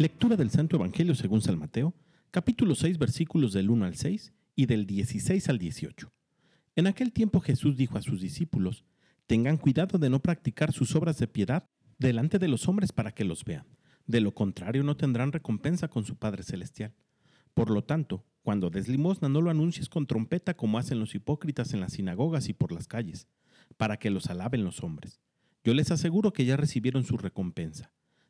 Lectura del Santo Evangelio según San Mateo, capítulo 6, versículos del 1 al 6 y del 16 al 18. En aquel tiempo Jesús dijo a sus discípulos, Tengan cuidado de no practicar sus obras de piedad delante de los hombres para que los vean. De lo contrario no tendrán recompensa con su Padre Celestial. Por lo tanto, cuando des limosna no lo anuncies con trompeta como hacen los hipócritas en las sinagogas y por las calles, para que los alaben los hombres. Yo les aseguro que ya recibieron su recompensa.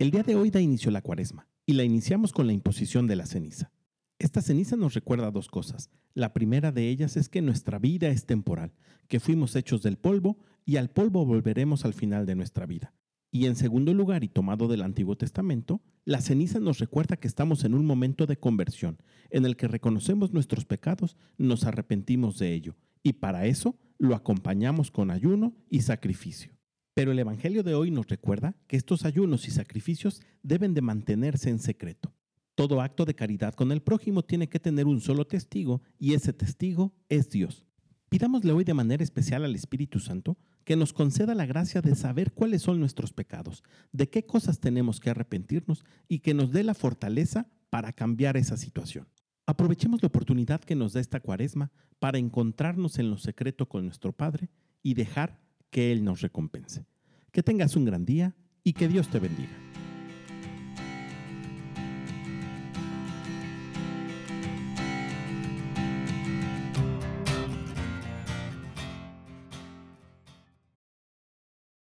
El día de hoy da inicio la cuaresma y la iniciamos con la imposición de la ceniza. Esta ceniza nos recuerda dos cosas. La primera de ellas es que nuestra vida es temporal, que fuimos hechos del polvo y al polvo volveremos al final de nuestra vida. Y en segundo lugar, y tomado del Antiguo Testamento, la ceniza nos recuerda que estamos en un momento de conversión, en el que reconocemos nuestros pecados, nos arrepentimos de ello, y para eso lo acompañamos con ayuno y sacrificio. Pero el Evangelio de hoy nos recuerda que estos ayunos y sacrificios deben de mantenerse en secreto. Todo acto de caridad con el prójimo tiene que tener un solo testigo y ese testigo es Dios. Pidámosle hoy de manera especial al Espíritu Santo que nos conceda la gracia de saber cuáles son nuestros pecados, de qué cosas tenemos que arrepentirnos y que nos dé la fortaleza para cambiar esa situación. Aprovechemos la oportunidad que nos da esta cuaresma para encontrarnos en lo secreto con nuestro Padre y dejar que Él nos recompense. Que tengas un gran día y que Dios te bendiga.